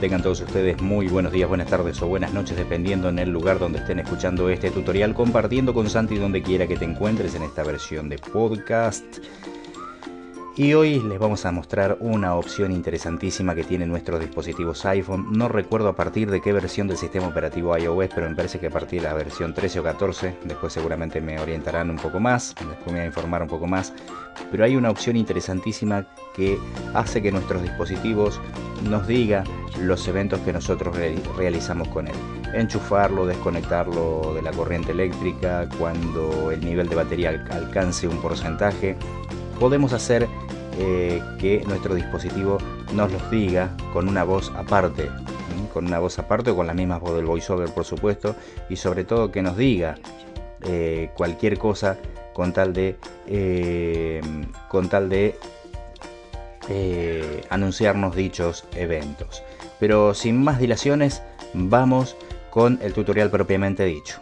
Tengan todos ustedes muy buenos días, buenas tardes o buenas noches, dependiendo en el lugar donde estén escuchando este tutorial, compartiendo con Santi donde quiera que te encuentres en esta versión de podcast. Y hoy les vamos a mostrar una opción interesantísima que tienen nuestros dispositivos iPhone. No recuerdo a partir de qué versión del sistema operativo iOS, pero me parece que a partir de la versión 13 o 14. Después seguramente me orientarán un poco más, después me voy a informar un poco más. Pero hay una opción interesantísima que hace que nuestros dispositivos nos diga los eventos que nosotros realizamos con él. Enchufarlo, desconectarlo de la corriente eléctrica, cuando el nivel de batería alcance un porcentaje. Podemos hacer eh, que nuestro dispositivo nos los diga con una voz aparte, con una voz aparte o con la misma voz del voiceover por supuesto, y sobre todo que nos diga eh, cualquier cosa con tal de, eh, con tal de anunciarnos dichos eventos. Pero sin más dilaciones, vamos con el tutorial propiamente dicho.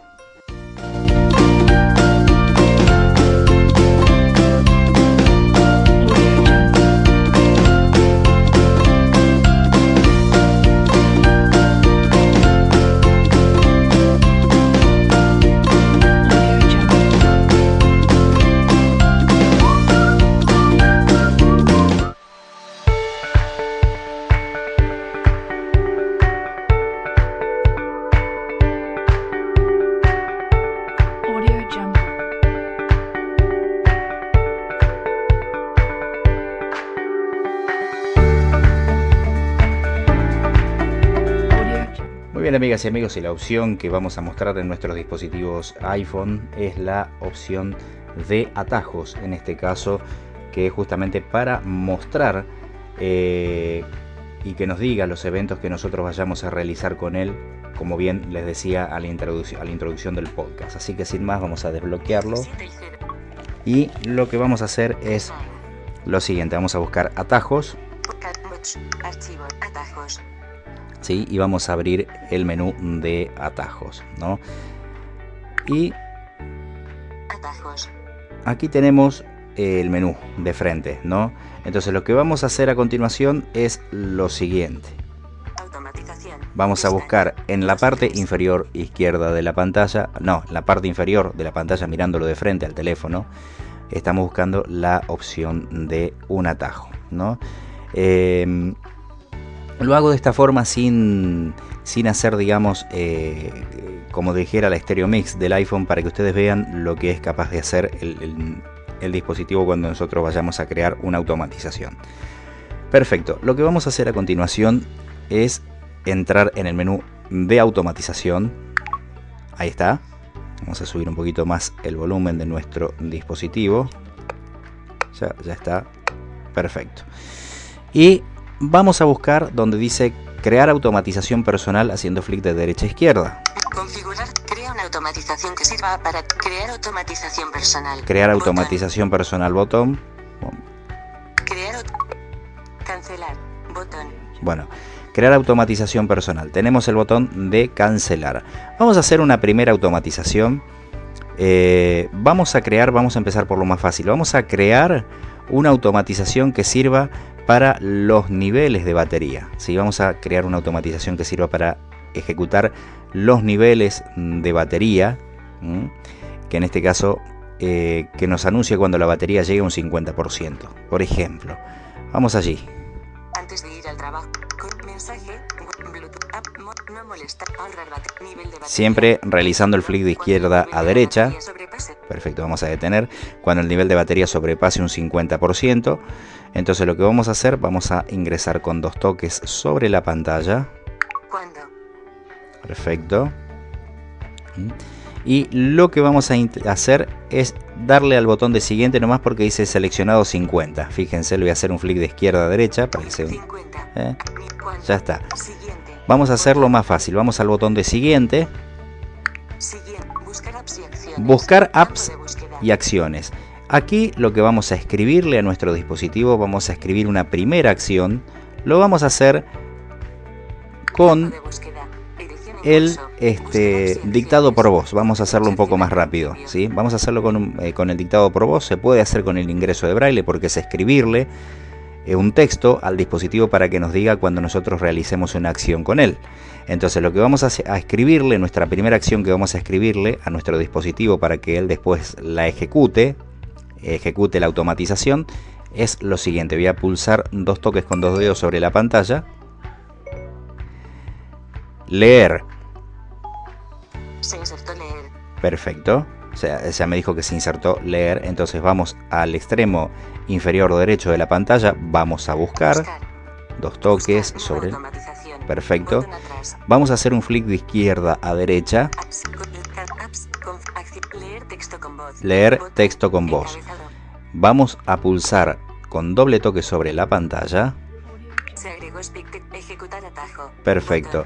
Amigos y la opción que vamos a mostrar en nuestros dispositivos iPhone es la opción de atajos en este caso que es justamente para mostrar eh, y que nos diga los eventos que nosotros vayamos a realizar con él como bien les decía a la, a la introducción del podcast. Así que sin más vamos a desbloquearlo. Y lo que vamos a hacer es lo siguiente vamos a buscar atajos y vamos a abrir el menú de atajos, ¿no? Y aquí tenemos el menú de frente, ¿no? Entonces lo que vamos a hacer a continuación es lo siguiente. Vamos a buscar en la parte inferior izquierda de la pantalla, no, en la parte inferior de la pantalla mirándolo de frente al teléfono, estamos buscando la opción de un atajo, ¿no? Em, lo hago de esta forma sin, sin hacer, digamos, eh, como dijera la Stereo Mix del iPhone para que ustedes vean lo que es capaz de hacer el, el dispositivo cuando nosotros vayamos a crear una automatización. Perfecto, lo que vamos a hacer a continuación es entrar en el menú de automatización. Ahí está. Vamos a subir un poquito más el volumen de nuestro dispositivo. Ya, ya está. Perfecto. Y vamos a buscar donde dice crear automatización personal haciendo flick de derecha a izquierda. Configurar, crea una automatización que sirva para crear automatización personal. Crear automatización personal botón. Crear cancelar botón. Bueno, crear automatización personal. Tenemos el botón de cancelar. Vamos a hacer una primera automatización. Eh, vamos a crear, vamos a empezar por lo más fácil. Vamos a crear una automatización que sirva para los niveles de batería. Si Vamos a crear una automatización que sirva para ejecutar los niveles de batería, que en este caso eh, que nos anuncia cuando la batería llegue a un 50%. Por ejemplo, vamos allí. Antes de ir al trabajo, mensaje, Siempre realizando el flick de izquierda a derecha. Perfecto, vamos a detener. Cuando el nivel de batería sobrepase un 50%, entonces lo que vamos a hacer, vamos a ingresar con dos toques sobre la pantalla. Perfecto. Y lo que vamos a hacer es darle al botón de siguiente nomás porque dice seleccionado 50. Fíjense, le voy a hacer un flick de izquierda a derecha para que se... ¿eh? Ya está. Vamos a hacerlo más fácil. Vamos al botón de siguiente. Buscar apps y acciones. Aquí lo que vamos a escribirle a nuestro dispositivo, vamos a escribir una primera acción. Lo vamos a hacer con el este, dictado por voz. Vamos a hacerlo un poco más rápido. ¿sí? Vamos a hacerlo con, eh, el dictado por voz. Se puede hacer con el ingreso de braille porque es escribirle eh, un texto al dispositivo para que nos diga cuando nosotros realicemos una acción con él. Entonces lo que vamos a, a, escribirle, nuestra primera acción que vamos a escribirle a nuestro dispositivo para que él después la ejecute, ejecute la automatización, es lo siguiente. Voy a pulsar dos toques con dos dedos sobre la pantalla. Leer. Se insertó leer. Perfecto. O sea, ya me dijo que se insertó leer. Entonces vamos al extremo inferior derecho de la pantalla. Vamos a buscar. Buscar. Dos toques Buscar, sobre... Perfecto. Vamos a hacer un flick de izquierda a derecha. Leer texto con voz. Vamos a pulsar con doble toque sobre la pantalla. Perfecto.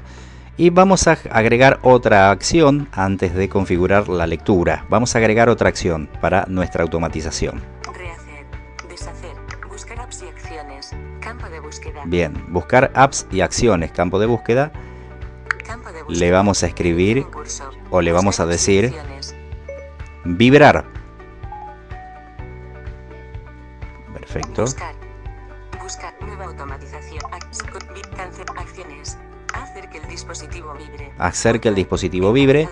Y vamos a agregar otra acción antes de configurar la lectura. Vamos a agregar otra acción para nuestra automatización. Bien, buscar apps y acciones, campo de búsqueda. Le vamos a escribir o le vamos a decir vibrar. Perfecto. Hacer que el dispositivo vibre. Hacer que el Botón. dispositivo vibre.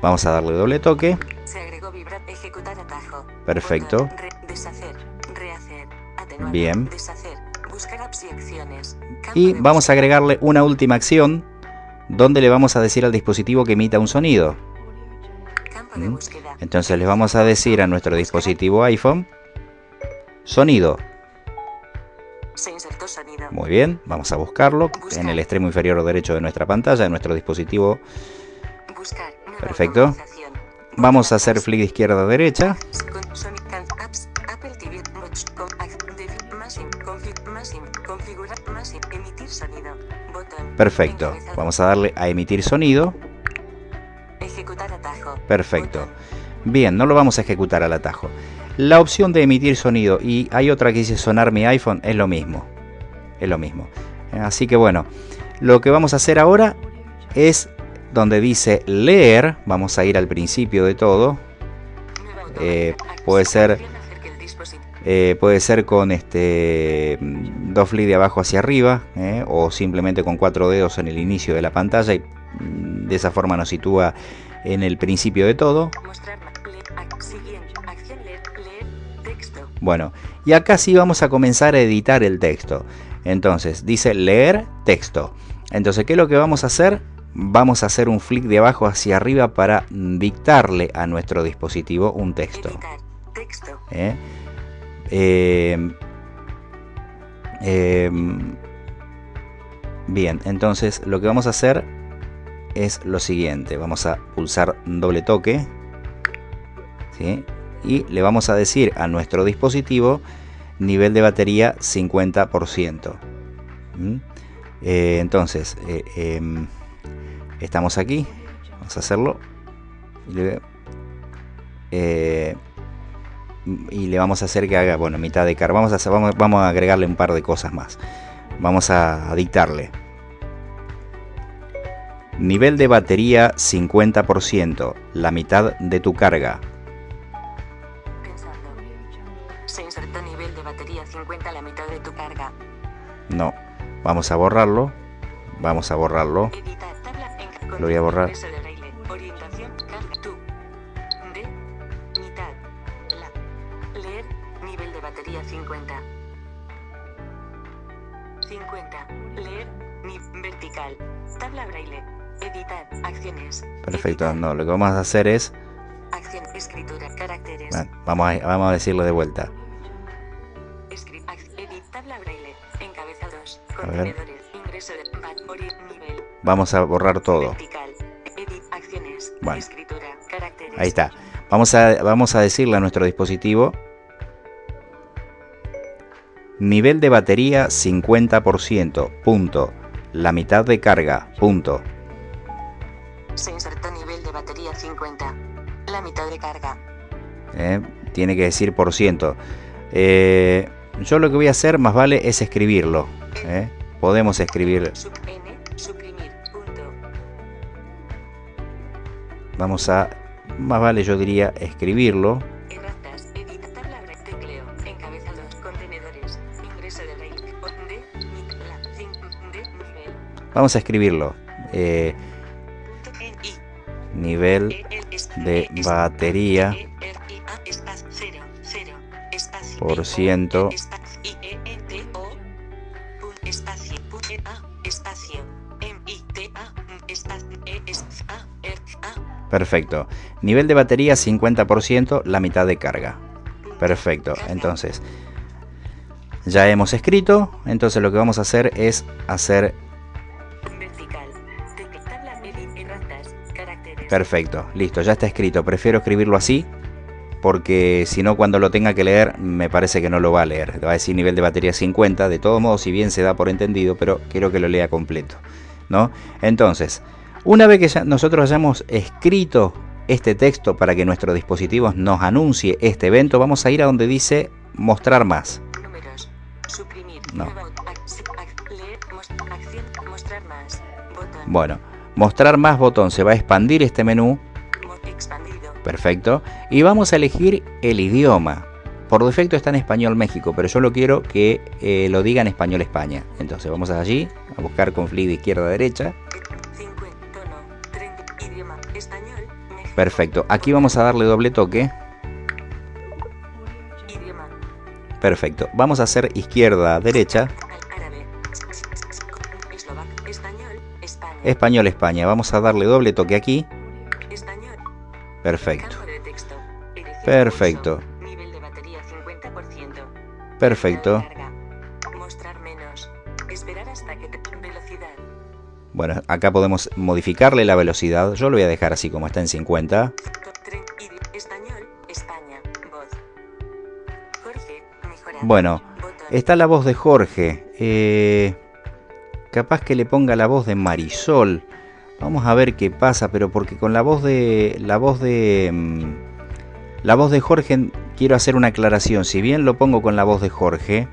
Vamos a darle doble toque. Se agregó vibrar ejecutar atajo. Perfecto. Botón. Re- deshacer. Rehacer. Atenuar. Bien. Deshacer. Apps y acciones. Vamos a agregarle una última acción donde le vamos a decir al dispositivo que emita un sonido. ¿Mm? Entonces le vamos a decir a nuestro dispositivo iPhone sonido. Se insertó sonido. Muy bien, vamos a buscarlo en el extremo inferior derecho de nuestra pantalla, de nuestro dispositivo. Buscar. Perfecto. Vamos a hacer flick de izquierda a derecha. Perfecto. Vamos a darle a emitir sonido. Ejecutar atajo. Perfecto. Bien, no lo vamos a ejecutar al atajo. La opción de emitir sonido y hay otra que dice sonar mi iPhone es lo mismo. Es lo mismo. Así que bueno, lo que vamos a hacer ahora es donde dice leer. Vamos a ir al principio de todo. Eh, puede ser- Eh, puede ser con este dos flicks de abajo hacia arriba eh, o simplemente con cuatro dedos en el inicio de la pantalla y mm, de esa forma nos sitúa en el principio de todo. Bueno, y acá sí vamos a comenzar a editar el texto. Entonces, dice leer texto. Entonces, ¿qué es lo que vamos a hacer? Vamos a hacer un flick de abajo hacia arriba para dictarle a nuestro dispositivo un texto. ¿eh? Eh, em, bien, entonces lo que vamos a hacer es lo siguiente. Vamos a pulsar doble toque. Y le vamos a decir a nuestro dispositivo nivel de batería 50%. ¿Mm? Eh, entonces, eh, em, estamos aquí. Vamos a hacerlo. Y le, vamos a hacer que haga, bueno, mitad de carga. Vamos a, hacer, vamos, vamos a agregarle un par de cosas más. Vamos a, dictarle. Nivel de batería 50%, la mitad de tu carga. Pensando. Se insertó nivel de batería 50 a la mitad de tu carga. No, vamos a borrarlo. Vamos a borrarlo. Lo voy a borrar. Perfecto, no, lo que vamos a hacer es, Acción, escritura, caracteres. bueno, vamos a, vamos a decirlo de vuelta. Escri- edit, tabla braille. Encabezados. A ver. Contenedores. Ingreso de bat, ori, nivel. Vamos a borrar todo. Vertical. Edit, acciones. Bueno. Escritura, caracteres. Ahí está. Vamos a, vamos a decirle a nuestro dispositivo nivel de batería 50%, punto. La mitad de carga, punto. Se 50. La mitad de carga. ¿eh? Tiene que decir por ciento. Eh, yo lo que voy a hacer más vale es escribirlo. ¿eh? Podemos escribir, vamos a, más vale yo diría escribirlo. Vamos a escribirlo. Eh, cero, cero, espacio, Por ciento. Perfecto. Nivel de batería 50%, la mitad de carga. Perfecto. Entonces, ya hemos escrito. Entonces lo que vamos a hacer es hacer... Perfecto. Listo, ya está escrito. Prefiero escribirlo así. Porque si no, cuando lo tenga que leer, me parece que no lo va a leer. Va a decir nivel de batería 50. De todos modos, si bien se da por entendido, pero quiero que lo lea completo. ¿No? Entonces, una vez que ya nosotros hayamos escrito este texto para que nuestro dispositivo nos anuncie este evento, vamos a ir a donde dice mostrar más. números, suprimir, No. nueva, ac- si- ac- leer, mos- acción, mostrar más, botón, Bueno, mostrar más botón, se va a expandir este menú, expandido, perfecto, y vamos a elegir el idioma. Por defecto está en español México, pero yo lo quiero que eh, lo diga en español España. Entonces vamos allí a buscar con flick de izquierda a derecha. 50, tono, 30, idioma, español, México, Perfecto, aquí vamos a darle doble toque. idioma, Perfecto, vamos a hacer izquierda derecha, español, España, español España. Vamos a darle doble toque aquí. español, Perfecto, Perfecto. pulso, nivel de batería 50%, perfecto. mostrar menos, esperar hasta que, velocidad, Bueno, acá podemos modificarle la velocidad. Yo lo voy a dejar así como está en 50. to- tren, idi- español, España, voz, Jorge, mejorar, Bueno, Está la voz de Jorge. Eh, capaz que le ponga la voz de Marisol. Vamos a ver qué pasa, pero porque con la voz de la voz de mm, la voz de Jorge quiero hacer una aclaración. Si bien lo pongo con la voz de Jorge,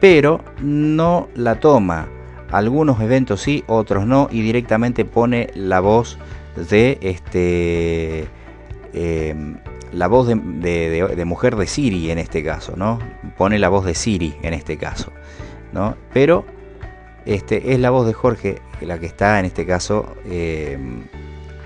pero no la toma. Algunos eventos sí, otros no, y directamente pone la voz de este em, la voz de, de- mujer de Siri en este caso, ¿no? Pone la voz de Siri en este caso, ¿no? Pero este, es la voz de Jorge la que está en este caso, em,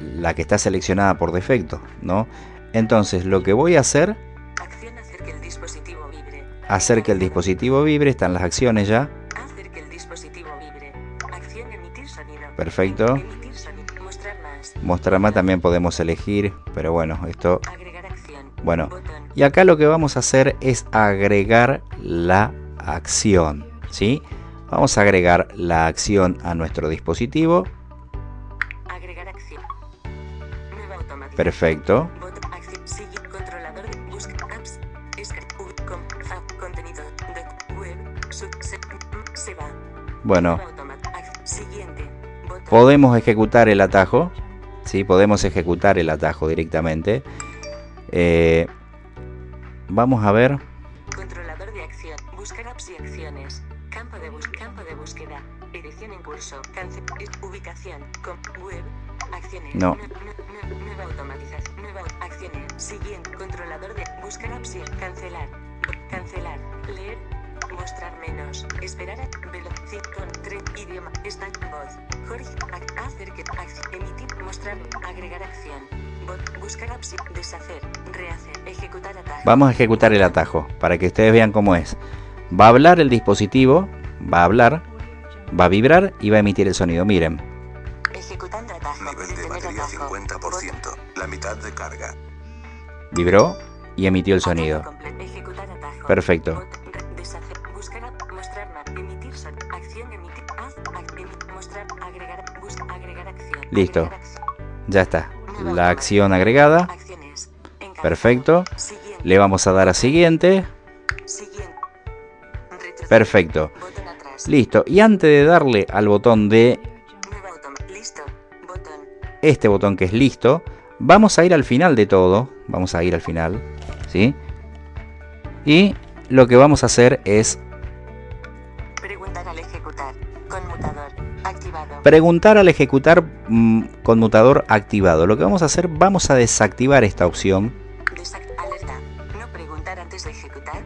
la que está seleccionada por defecto, ¿no? Entonces lo que voy a hacer, acción hacer que el dispositivo vibre, hacer que el dispositivo vibre, están las acciones ya, hacer que el dispositivo vibre, acción emitir sonido, Perfecto. emitir sonido, mostrar más, mostrar más también podemos elegir, pero bueno, esto, agregar acción, bueno, botón, Y acá lo que vamos a hacer es agregar la acción, ¿sí? Vamos a agregar la acción a nuestro dispositivo. agregar acción, nueva automática, Perfecto. Bueno, podemos ejecutar el atajo. ¿sí? Podemos ejecutar el atajo directamente. Eh, vamos a ver. Web, acciones, No. nue- nue- nue- nueva automatización, nueva acciones, siguiente, controlador de, buscar y cancelar, cancelar, leer, mostrar menos, esperar velocidad, con, tren, idioma, está, voz, Jorge, ac- hacer que, emitir, mostrar, agregar acción, buscar y, deshacer, rehacer, ejecutar atajo. Vamos a ejecutar el atajo para que ustedes vean cómo es. Va a hablar el dispositivo, va a hablar, va a vibrar y va a emitir el sonido. Miren, de detener batería atajo. 50%, la mitad de carga. vibró y emitió el sonido. Perfecto. Listo. Ya está. La acción agregada. Perfecto. Le vamos a dar a siguiente. Perfecto. Listo. Y antes de darle al botón de este botón que es listo, vamos a ir al final de todo. Vamos a ir al final. ¿Sí? Y lo que vamos a hacer es Preguntar al ejecutar. Conmutador. Activado. preguntar al ejecutar mm, conmutador activado. Lo que vamos a hacer, vamos a desactivar esta opción. Alerta. No preguntar antes de ejecutar.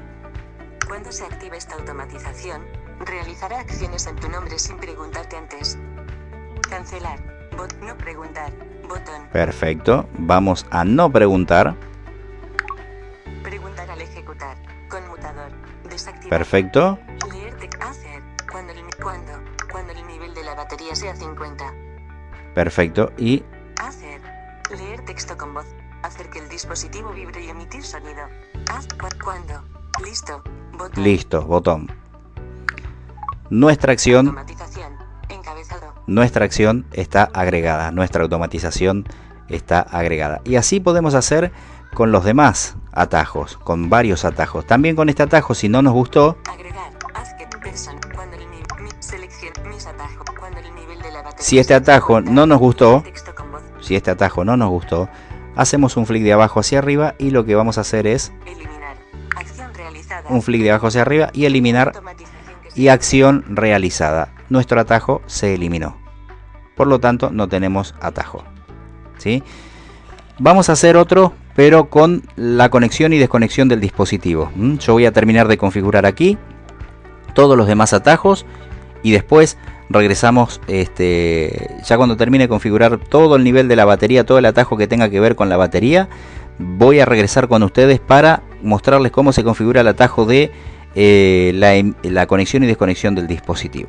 Cuando se active esta automatización, realizará acciones en tu nombre sin preguntarte antes. Cancelar. Bot no preguntar. Botón. Perfecto. Vamos a no preguntar. Preguntar al ejecutar. Conmutador. Desactivar. Perfecto. Leer te hacer. Cuando el, cuando, cuando el nivel de la batería sea 50. Perfecto. Y Hacer. Leer texto con voz. Hacer que el dispositivo vibre y emitir sonido. Haz cu- cuando. Listo. Botón. listo. Botón. Nuestra acción. Nuestra acción está agregada, nuestra automatización está agregada. Y así podemos hacer con los demás atajos, con varios atajos. También con este atajo, si no nos gustó, si este atajo 50, no nos gustó, si este atajo no nos gustó, hacemos un flick de abajo hacia arriba y lo que vamos a hacer es un flick de abajo hacia arriba y eliminar y acción realizada. Nuestro atajo se eliminó. Por lo tanto, no tenemos atajo. ¿Sí? Vamos a hacer otro, pero con la conexión y desconexión del dispositivo. Yo voy a terminar de configurar aquí todos los demás atajos y después regresamos este, ya cuando termine de configurar todo el nivel de la batería, todo el atajo que tenga que ver con la batería, voy a regresar con ustedes para mostrarles cómo se configura el atajo de eh, la, la conexión y desconexión del dispositivo.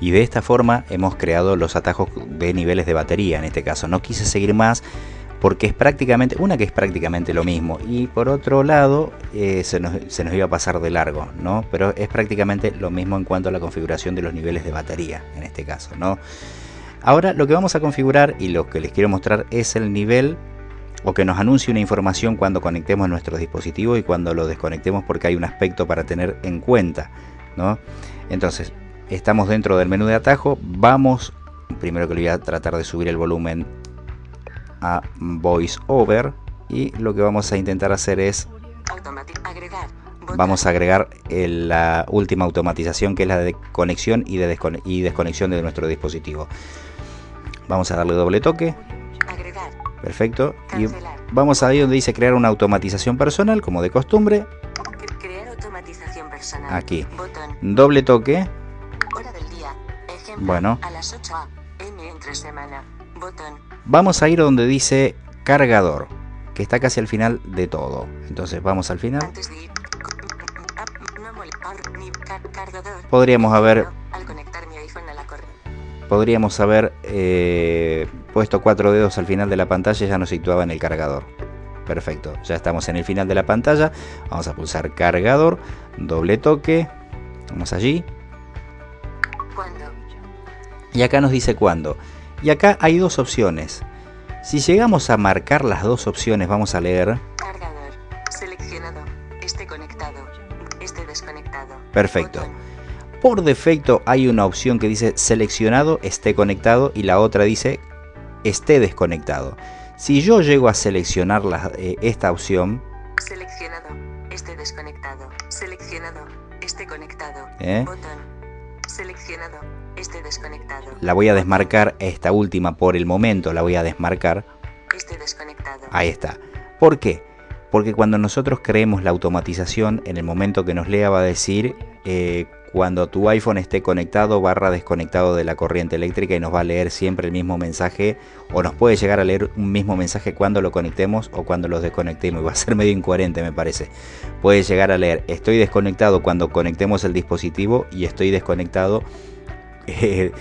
Y de esta forma hemos creado los atajos de niveles de batería en este caso. No quise seguir más porque es prácticamente, una que es prácticamente lo mismo y por otro lado eh, se, nos, se nos iba a pasar de largo, ¿no? Pero es prácticamente lo mismo en cuanto a la configuración de los niveles de batería en este caso, ¿no? Ahora lo que vamos a configurar y lo que les quiero mostrar es el nivel o que nos anuncie una información cuando conectemos nuestro dispositivo y cuando lo desconectemos porque hay un aspecto para tener en cuenta, ¿no? Entonces, estamos dentro del menú de atajo, vamos, primero que le voy a tratar de subir el volumen a voice over y lo que vamos a intentar hacer es vamos a agregar la última automatización que es la de conexión y de descone- y desconexión de nuestro dispositivo. Vamos a darle doble toque, Agregar. perfecto, y vamos ahí donde dice crear una automatización personal como de costumbre, Cre- Crear automatización personal. Aquí. Botón. doble toque. Bueno. A las 8 a.m. entre semana. Botón. vamos a ir donde dice cargador, que está casi al final de todo. Entonces vamos al final. Antes de ir. Podríamos haber Al conectar mi iPhone a la corriente. podríamos haber eh, puesto cuatro dedos al final de la pantalla y ya nos situaba en el cargador. Perfecto, ya estamos en el final de la pantalla. Vamos a pulsar cargador, doble toque. Vamos allí. Y acá nos dice cuándo. Y acá hay dos opciones. Si llegamos a marcar las dos opciones, vamos a leer. Cargador. Seleccionado. Esté conectado. Esté desconectado. Perfecto. Botón. Por defecto hay una opción que dice seleccionado, esté conectado y la otra dice esté desconectado. Si yo llego a seleccionar la- eh, esta opción, Seleccionado. Esté desconectado. Seleccionado. Esté conectado. ¿eh? Botón. Seleccionado. Esté desconectado. La voy a desmarcar, esta última por el momento la voy a desmarcar. Esté desconectado. Ahí está. ¿Por qué? Porque cuando nosotros creemos la automatización, en el momento que nos lea va a decir eh, cuando tu iPhone esté conectado barra desconectado de la corriente eléctrica y nos va a leer siempre el mismo mensaje o nos puede llegar a leer un mismo mensaje cuando lo conectemos o cuando lo desconectemos. Va a ser medio incoherente me parece. Puede llegar a leer estoy desconectado cuando conectemos el dispositivo y estoy desconectado eh,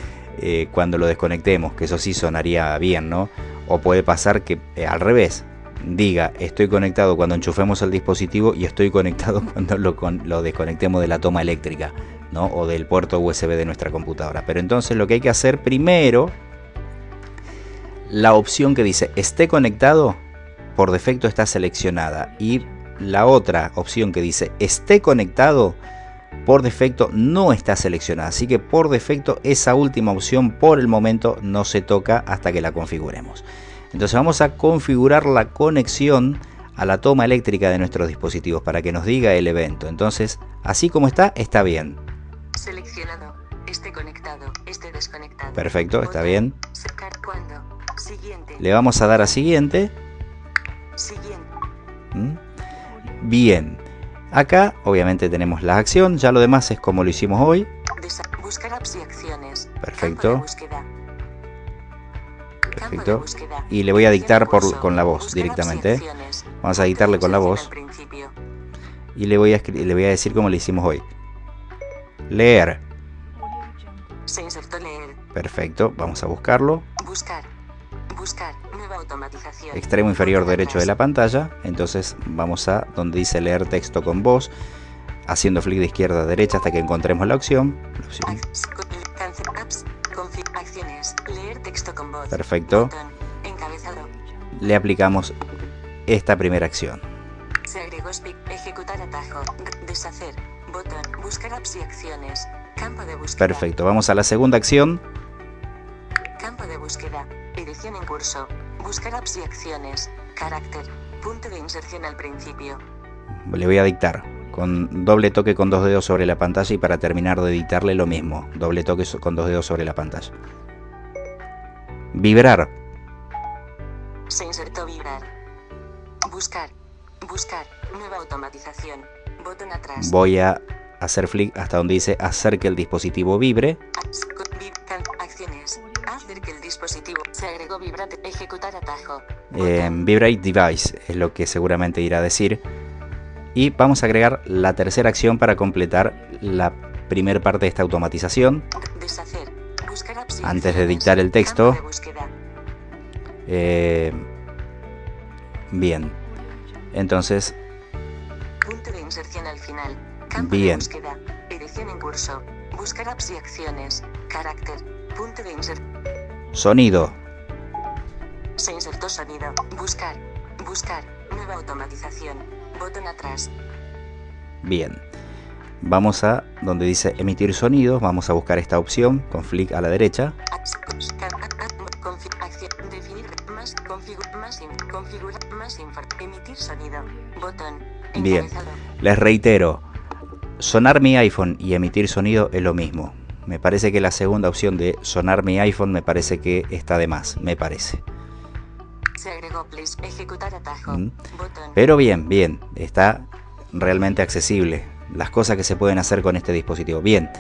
eh, cuando lo desconectemos, que eso sí sonaría bien, ¿no? O puede pasar que eh, al revés, diga estoy conectado cuando enchufemos el dispositivo y estoy conectado cuando lo, lo desconectemos de la toma eléctrica ¿no? o del puerto USB de nuestra computadora. Pero entonces lo que hay que hacer primero, la opción que dice esté conectado, por defecto está seleccionada. Y la otra opción que dice esté conectado, por defecto no está seleccionada. Así que por defecto esa última opción por el momento no se toca hasta que la configuremos. Entonces vamos a configurar la conexión a la toma eléctrica de nuestros dispositivos para que nos diga el evento. Entonces, así como está, está bien. Seleccionado. Esté conectado. Esté desconectado. Perfecto, está bien. Siguiente. Le vamos a dar a siguiente. Siguiente. ¿Mm? Bien. Acá obviamente tenemos la acción, ya lo demás es como lo hicimos hoy. Buscar apps y acciones. Perfecto. Perfecto. Y le voy a dictar por- con la voz directamente. Vamos a dictarle con la voz y le voy a, escri- le voy a decir como le hicimos hoy. Leer. Se insertó leer. Perfecto, vamos a buscarlo. Buscar. Buscar. Automatización. Extremo inferior derecho de la pantalla. Entonces vamos a donde dice leer texto con voz. Haciendo flick de izquierda a derecha hasta que encontremos la opción. La opción. Perfecto. Le aplicamos esta primera acción. Se agregó speak, ejecutar atajo, d- deshacer, botón, buscar apps y acciones, campo de búsqueda. Perfecto, vamos a la segunda acción. Campo de búsqueda, edición en curso, buscar apps y acciones, carácter, punto de inserción al principio. Le voy a dictar con doble toque con dos dedos sobre la pantalla y para terminar de dictarle lo mismo. Doble toque con dos dedos sobre la pantalla. Vibrar. Se insertó vibrar. Buscar, buscar, nueva automatización, botón atrás. Voy a hacer flick hasta donde dice hacer que el dispositivo vibre. Dispositivo se agregó vibrate. Ejecutar atajo. Eh, vibrate device es lo que seguramente irá a decir. Y vamos a agregar la tercera acción para completar la primera parte de esta automatización. Deshacer. Buscar Antes de dictar el texto. Eh, bien, entonces Punto de inserción al final. Campo Bien. de búsqueda. Edición en curso. Buscar apps y acciones. Carácter. Punto de inserción. Sonido. Se insertó sonido. Buscar. Buscar. Nueva automatización. Botón atrás. Bien. Vamos a donde dice emitir sonidos, vamos a buscar esta opción con flick a la derecha. Bien. Les reitero, sonar mi iPhone y emitir sonido es lo mismo. Me parece que la segunda opción de sonar mi iPhone me parece que está de más, me parece. se agregó please, ejecutar atajo, Mm. Pero bien, bien, está realmente accesible. Las cosas que se pueden hacer con este dispositivo. Bien,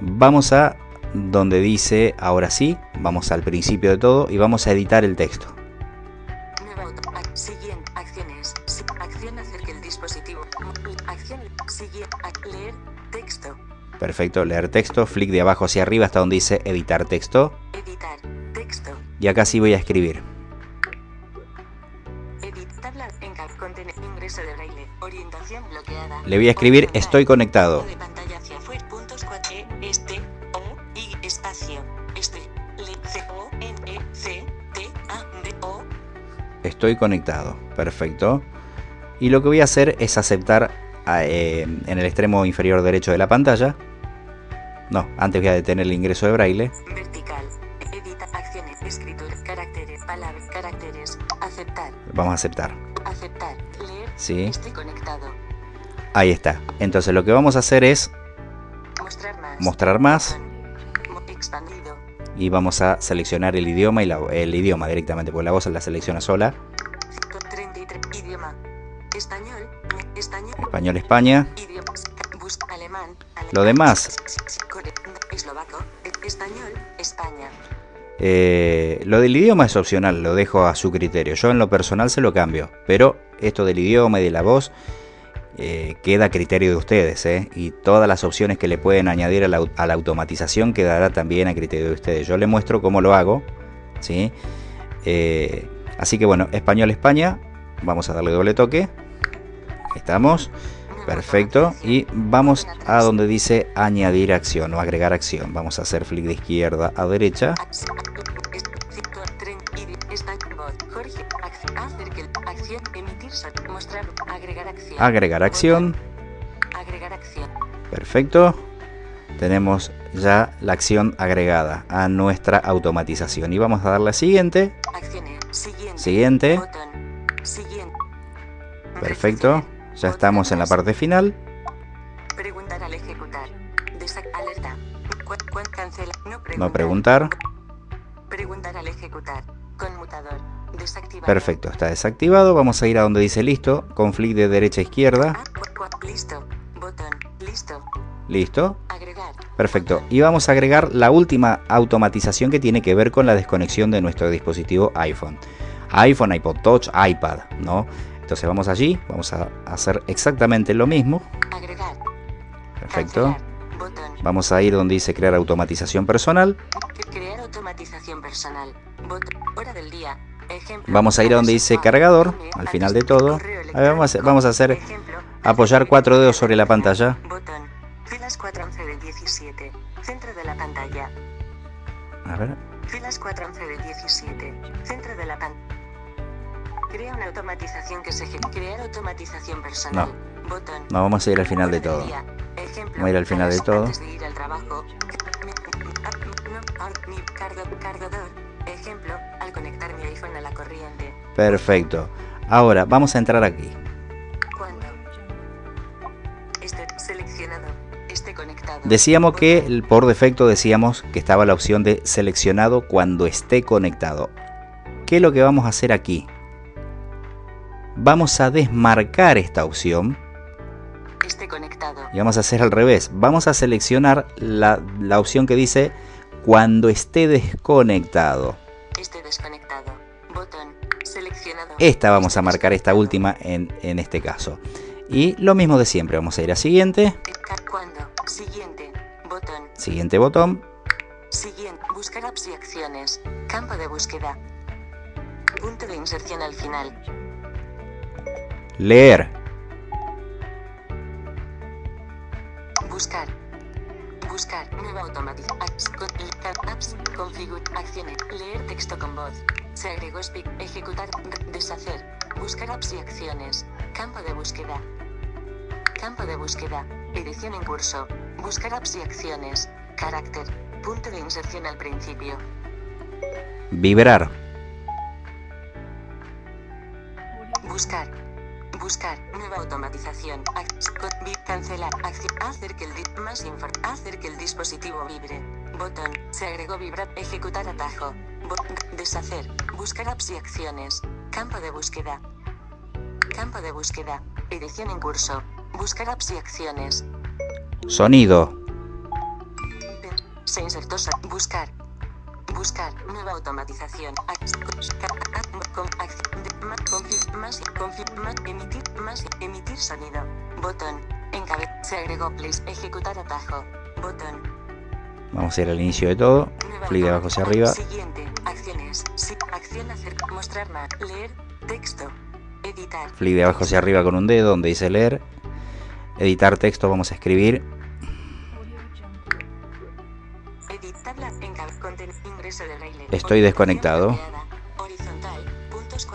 vamos a donde dice ahora sí, vamos al principio de todo y vamos a editar el texto. Perfecto, leer texto, flick de abajo hacia arriba hasta donde dice editar texto editar, texto, y acá sí voy a escribir. edit, tabla, encar, contener, ingreso de braille, orientación bloqueada, Le voy a escribir estoy conectado. de pantalla hacia afuera, puntos 4, E, este, O, I, espacio, este, le, C, O, N, E, C, T, A, D, O, Estoy conectado, perfecto. Y lo que voy a hacer es aceptar a, eh, en el extremo inferior derecho de la pantalla. No, antes voy a detener el ingreso de braille. vertical, edita, acciones, escritura, caracteres, palabras, caracteres, aceptar, Vamos a aceptar. aceptar, leer, Sí, estoy conectado, ahí está. Entonces lo que vamos a hacer es mostrar más, mostrar más. Expandido, y vamos a seleccionar el idioma y la- el idioma directamente, porque la voz la selecciona sola. 33, idioma, español, español, Español España, idiomas, bus, alemán, alemán. Lo demás, eh, lo del idioma es opcional, lo dejo a su criterio. Yo en lo personal se lo cambio, pero esto del idioma y de la voz eh, queda a criterio de ustedes, ¿eh? Y todas las opciones que le pueden añadir a la, automatización quedará también a criterio de ustedes. Yo les muestro cómo lo hago, ¿sí? Eh, así que bueno, español España, vamos a darle doble toque. Estamos. Perfecto. Y vamos a donde dice añadir acción o agregar acción. Vamos a hacer flick de izquierda a derecha. Agregar acción. Perfecto. Tenemos ya la acción agregada a nuestra automatización. Y vamos a darle a siguiente. Siguiente. Perfecto. Ya estamos en la parte final. Preguntar al ejecutar. Alerta. No preguntar. Preguntar. Al ejecutar. Conmutador. Perfecto, está desactivado. Vamos a ir a donde dice listo. Con flick de derecha a izquierda. Ah, listo. Botón. Listo. Listo. Agregar. Perfecto. Y vamos a agregar la última automatización que tiene que ver con la desconexión de nuestro dispositivo iPhone. iPhone, iPod Touch, iPad, ¿no? Entonces vamos allí, vamos a hacer exactamente lo mismo. Agregar. Perfecto. Cancelar. Vamos a ir donde dice crear automatización personal. Cre- Crear automatización personal. Botón. Hora del día. Ejemplo. Vamos a ir a donde dice cargador, al final de todo. A ver, vamos a- vamos a hacer-. Apoyar cuatro dedos sobre la pantalla. Botón. Filas 411 de 17. Centro de la pantalla. A ver. Filas 411 de 17. Centro de la pantalla. Crea una automatización que se ejecuta. Crear automatización personal. Botón. No, vamos a ir al final de todo. Ejemplo. Vamos a ir al final de todo. De ir al trabajo. No. Ejemplo. Al conectar mi iPhone a la corriente. Perfecto. Ahora vamos a entrar aquí. Cuando. Esté seleccionado. Esté conectado. Decíamos que por defecto decíamos que estaba la opción de seleccionado cuando esté conectado. ¿Qué es lo que vamos a hacer aquí? Vamos a desmarcar esta opción Esté conectado. y vamos a hacer al revés. Vamos a seleccionar la, la opción que dice cuando esté desconectado. Esté desconectado. Botón. Seleccionado. Esta vamos a marcar esta última en, en este caso. Y lo mismo de siempre. Vamos a ir a siguiente. Cuando. Siguiente. Botón. Siguiente botón. Siguiente. Buscar apps y acciones. Campo de búsqueda. Punto de inserción al final. Leer. Buscar. Buscar. Nueva automática. Apps. Con, ca- apps. Configure. Acciones. Leer texto con voz. Se agregó speak. Ejecutar. Deshacer. Buscar apps y acciones. Campo de búsqueda. Campo de búsqueda. Edición en curso. Buscar apps y acciones. Carácter. Punto de inserción al principio. Vibrar. Buscar. Buscar. Nueva automatización. Cancelar. Acción. Hacer que el más Hacer que el dispositivo vibre. Botón. Se agregó vibrar. Ejecutar atajo. Deshacer. Buscar apps y acciones. Campo de búsqueda. Campo de búsqueda. Edición en curso. Buscar apps y acciones. Sonido. Se insertó. Buscar. Buscar. Nueva automatización. Con- Más. confi- más- Emitir. Más. Emitir sonido. Botón. Encabe. Se agregó. Please. Ejecutar atajo. Botón. Vamos a ir al inicio de todo. Flick de abajo hacia arriba. Siguiente. Acciones. Sí. Acción hacer. Mostrar más. Leer. Texto. Editar. Flick de abajo hacia arriba con un dedo donde dice leer. Editar texto. Vamos a escribir. Estoy desconectado.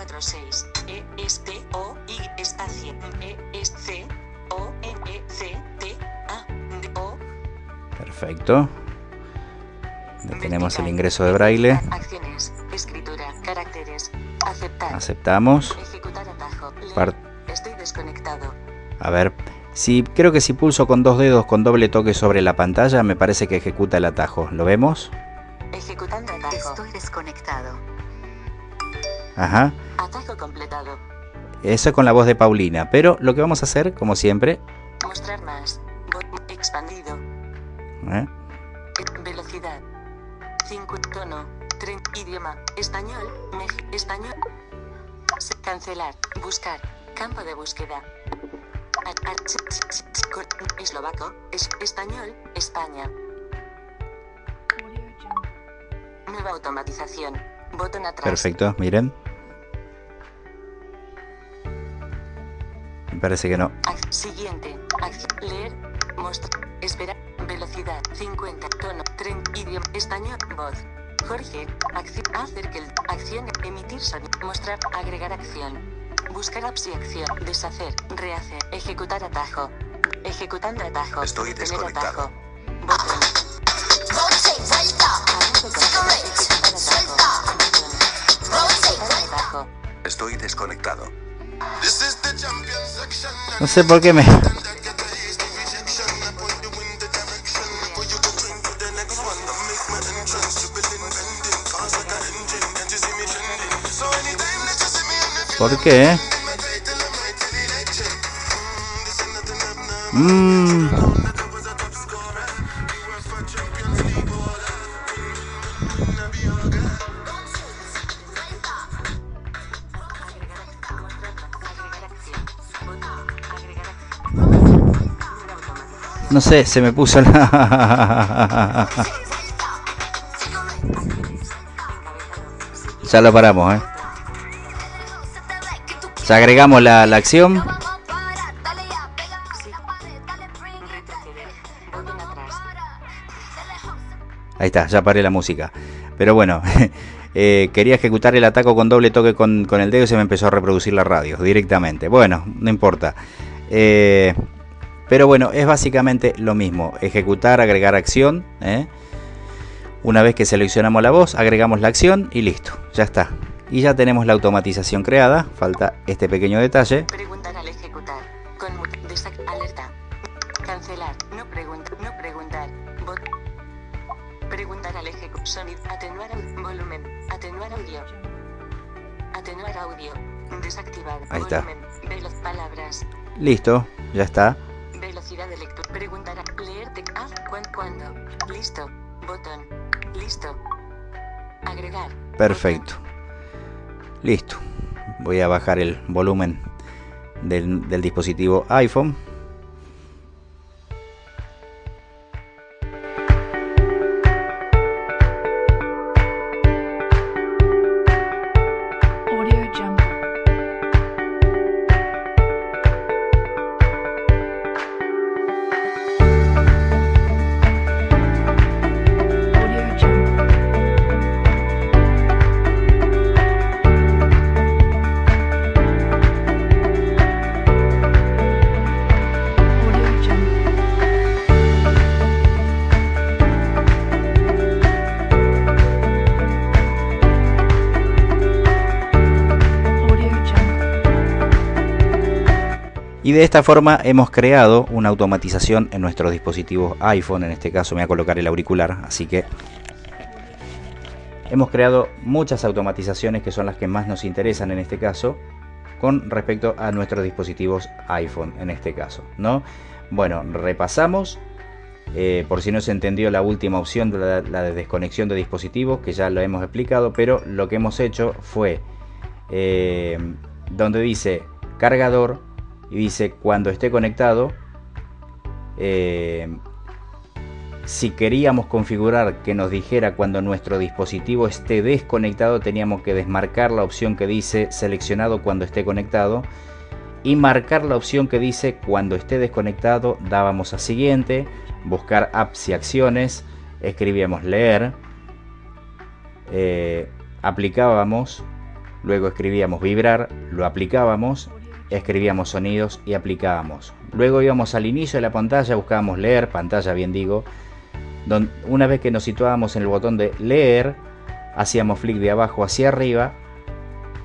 46. E S T O I espacio. E S C O N E C T A D O. Perfecto. Tenemos el ingreso de braille. Acciones. Escritura. Caracteres. Aceptar. Aceptamos. Ejecutar atajo. Estoy desconectado. A ver. Si creo que si pulso con dos dedos con doble toque sobre la pantalla, me parece que ejecuta el atajo. ¿Lo vemos? Ejecutando atajo. Estoy desconectado. Ajá. Atajo completado. Eso es con la voz de Paulina. Pero lo que vamos a hacer, como siempre, Mostrar más. Expandido. ¿eh? Velocidad. 5. Tono. Tren. Idioma. Español. Mex- español. Se- Cancelar. Buscar. Campo de búsqueda. Eslovaco. Es- español. España. Nueva automatización. Botón atrás. Perfecto, miren. Parece que no. Siguiente. Acción. Leer. Mostrar. Espera. Velocidad. 50. Tono. Tren. Idioma. Español. Voz. Jorge. Acción. Hacer que el. Acción. Emitir sonido. Mostrar. Agregar acción. Buscar apps y acción. Deshacer. Rehacer. Ejecutar atajo. Ejecutando atajo. Estoy desconectado. atajo. Botón. Atajo. Estoy desconectado. No sé por qué me... ¿Por qué? Mm. No sé, se me puso la... ya lo paramos, ¿eh? Ya agregamos la, la acción. Ahí está, ya paré la música. Pero bueno, eh, quería ejecutar el ataco con doble toque con, con el dedo y se me empezó a reproducir la radio directamente. Bueno, no importa. Eh, pero bueno, es básicamente lo mismo. Ejecutar, agregar acción. ¿eh? Una vez que seleccionamos la voz, agregamos la acción y listo. Ya está. Y ya tenemos la automatización creada. Falta este pequeño detalle. Preguntar al ejecutar. Con alerta. Cancelar. No preguntar. No preguntar. Preguntar al ejecutar. Sonido. Atenuar volumen. Atenuar audio. Atenuar audio. Desactivar. Ahí está. volumen. Veloz palabras. Listo, ya está. Velocidad de lectura. Preguntar a leer te haz cuan- cuándo. Listo. Botón. Listo. Agregar. Perfecto. Listo. Voy a bajar el volumen del, del dispositivo iPhone. Y de esta forma hemos creado una automatización en nuestros dispositivos iPhone. En este caso me voy a colocar el auricular. Así que hemos creado muchas automatizaciones que son las que más nos interesan en este caso. Con respecto a nuestros dispositivos iPhone en este caso. ¿no? Bueno, repasamos. Eh, por si no se entendió la última opción, de la, la de desconexión de dispositivos, que ya lo hemos explicado, pero lo que hemos hecho fue eh, donde dice cargador y dice cuando esté conectado. eh, si queríamos configurar que nos dijera cuando nuestro dispositivo esté desconectado, teníamos que desmarcar la opción que dice seleccionado cuando esté conectado y marcar la opción que dice cuando esté desconectado, dábamos a siguiente, buscar apps y acciones, escribíamos leer, eh, aplicábamos, luego escribíamos vibrar, lo aplicábamos, escribíamos sonidos y aplicábamos. Luego íbamos al inicio de la pantalla, buscábamos leer, pantalla bien digo, don- una vez que nos situábamos en el botón de leer, hacíamos flick de abajo hacia arriba,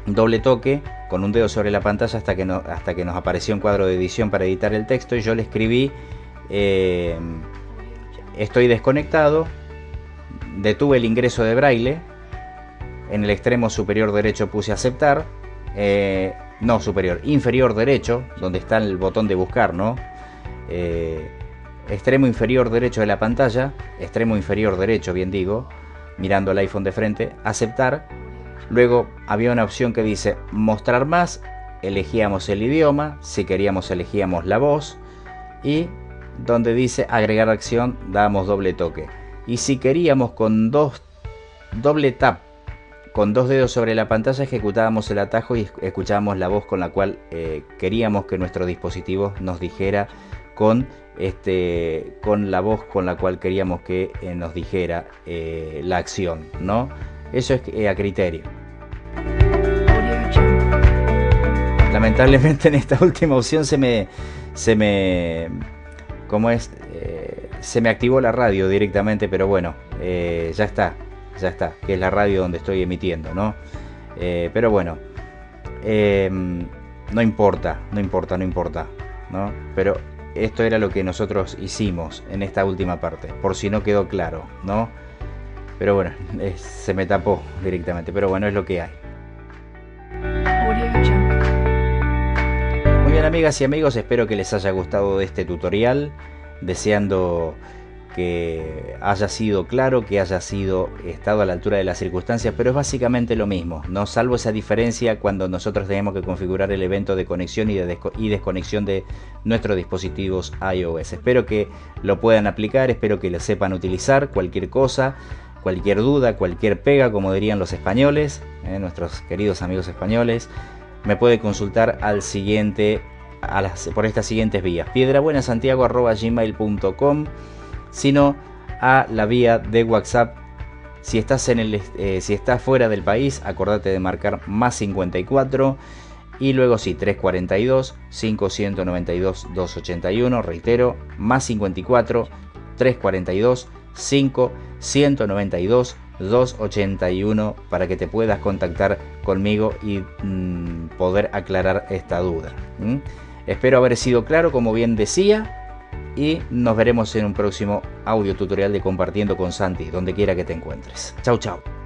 doble toque con un dedo sobre la pantalla hasta que, no- hasta que nos apareció un cuadro de edición para editar el texto y yo le escribí eh, estoy desconectado, detuve el ingreso de braille, en el extremo superior derecho puse aceptar, eh, no superior, inferior derecho, donde está el botón de buscar, ¿no? Eh, extremo inferior derecho de la pantalla, extremo inferior derecho, bien digo, mirando el iPhone de frente, aceptar. Luego había una opción que dice mostrar más, elegíamos el idioma, si queríamos elegíamos la voz y donde dice agregar acción damos doble toque. Y si queríamos con dos doble tap con dos dedos sobre la pantalla ejecutábamos el atajo y escuchábamos la voz con la cual eh, queríamos que nuestro dispositivo nos dijera con, este, con la voz con la cual queríamos que eh, nos dijera eh, la acción, ¿no? Eso es a criterio. Lamentablemente en esta última opción se me, se me, ¿cómo es? se me activó la radio directamente, pero bueno, ya está ya está, que es la radio donde estoy emitiendo, ¿no? Eh, pero bueno, em, no importa, no importa, no importa, ¿no? Pero esto era lo que nosotros hicimos en esta última parte, por si no quedó claro, ¿no? Pero bueno, se me tapó directamente, pero bueno, es lo que hay. Muy bien amigas y amigos, espero que les haya gustado este tutorial, deseando que haya sido claro, que haya sido estado a la altura de las circunstancias, pero es básicamente lo mismo, no salvo esa diferencia cuando nosotros tenemos que configurar el evento de conexión y, de desconexión de nuestros dispositivos iOS. Espero que lo puedan aplicar, espero que lo sepan utilizar, cualquier cosa, cualquier duda, cualquier pega, como dirían los españoles, eh, nuestros queridos amigos españoles, me puede consultar al siguiente, a las, por estas siguientes vías, piedrabuenasantiago.gmail.com sino a la vía de WhatsApp. Si estás, en el, eh, si estás fuera del país, acordate de marcar más 54 y luego sí, 342 5192 281, reitero, más 54 342 5192 281 para que te puedas contactar conmigo y mm, poder aclarar esta duda. Espero haber sido claro, como bien decía, y nos veremos en un próximo audio tutorial de Compartiendo con Santi, donde quiera que te encuentres. Chau, chau.